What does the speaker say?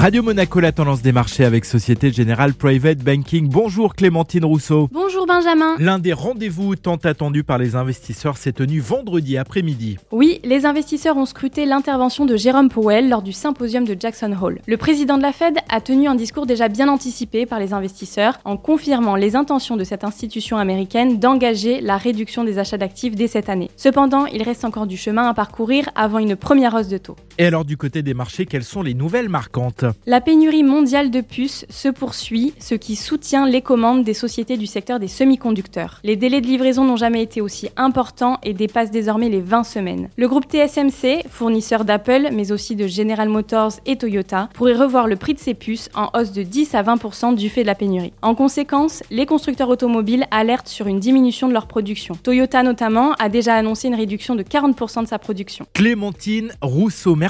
Radio Monaco, la tendance des marchés avec Société Générale Private Banking. Bonjour Clémentine Rousseau. Bonjour Benjamin. L'un des rendez-vous tant attendus par les investisseurs s'est tenu vendredi après-midi. Oui, les investisseurs ont scruté l'intervention de Jérôme Powell lors du symposium de Jackson Hole. Le président de la Fed a tenu un discours déjà bien anticipé par les investisseurs en confirmant les intentions de cette institution américaine d'engager la réduction des achats d'actifs dès cette année. Cependant, il reste encore du chemin à parcourir avant une première hausse de taux. Et alors du côté des marchés, quelles sont les nouvelles marquantes? La pénurie mondiale de puces se poursuit, ce qui soutient les commandes des sociétés du secteur des semi-conducteurs. Les délais de livraison n'ont jamais été aussi importants et dépassent désormais les 20 semaines. Le groupe TSMC, fournisseur d'Apple, mais aussi de General Motors et Toyota, pourrait revoir le prix de ses puces en hausse de 10 à 20% du fait de la pénurie. En conséquence, les constructeurs automobiles alertent sur une diminution de leur production. Toyota notamment a déjà annoncé une réduction de 40% de sa production. Clémentine Rousseau, merci.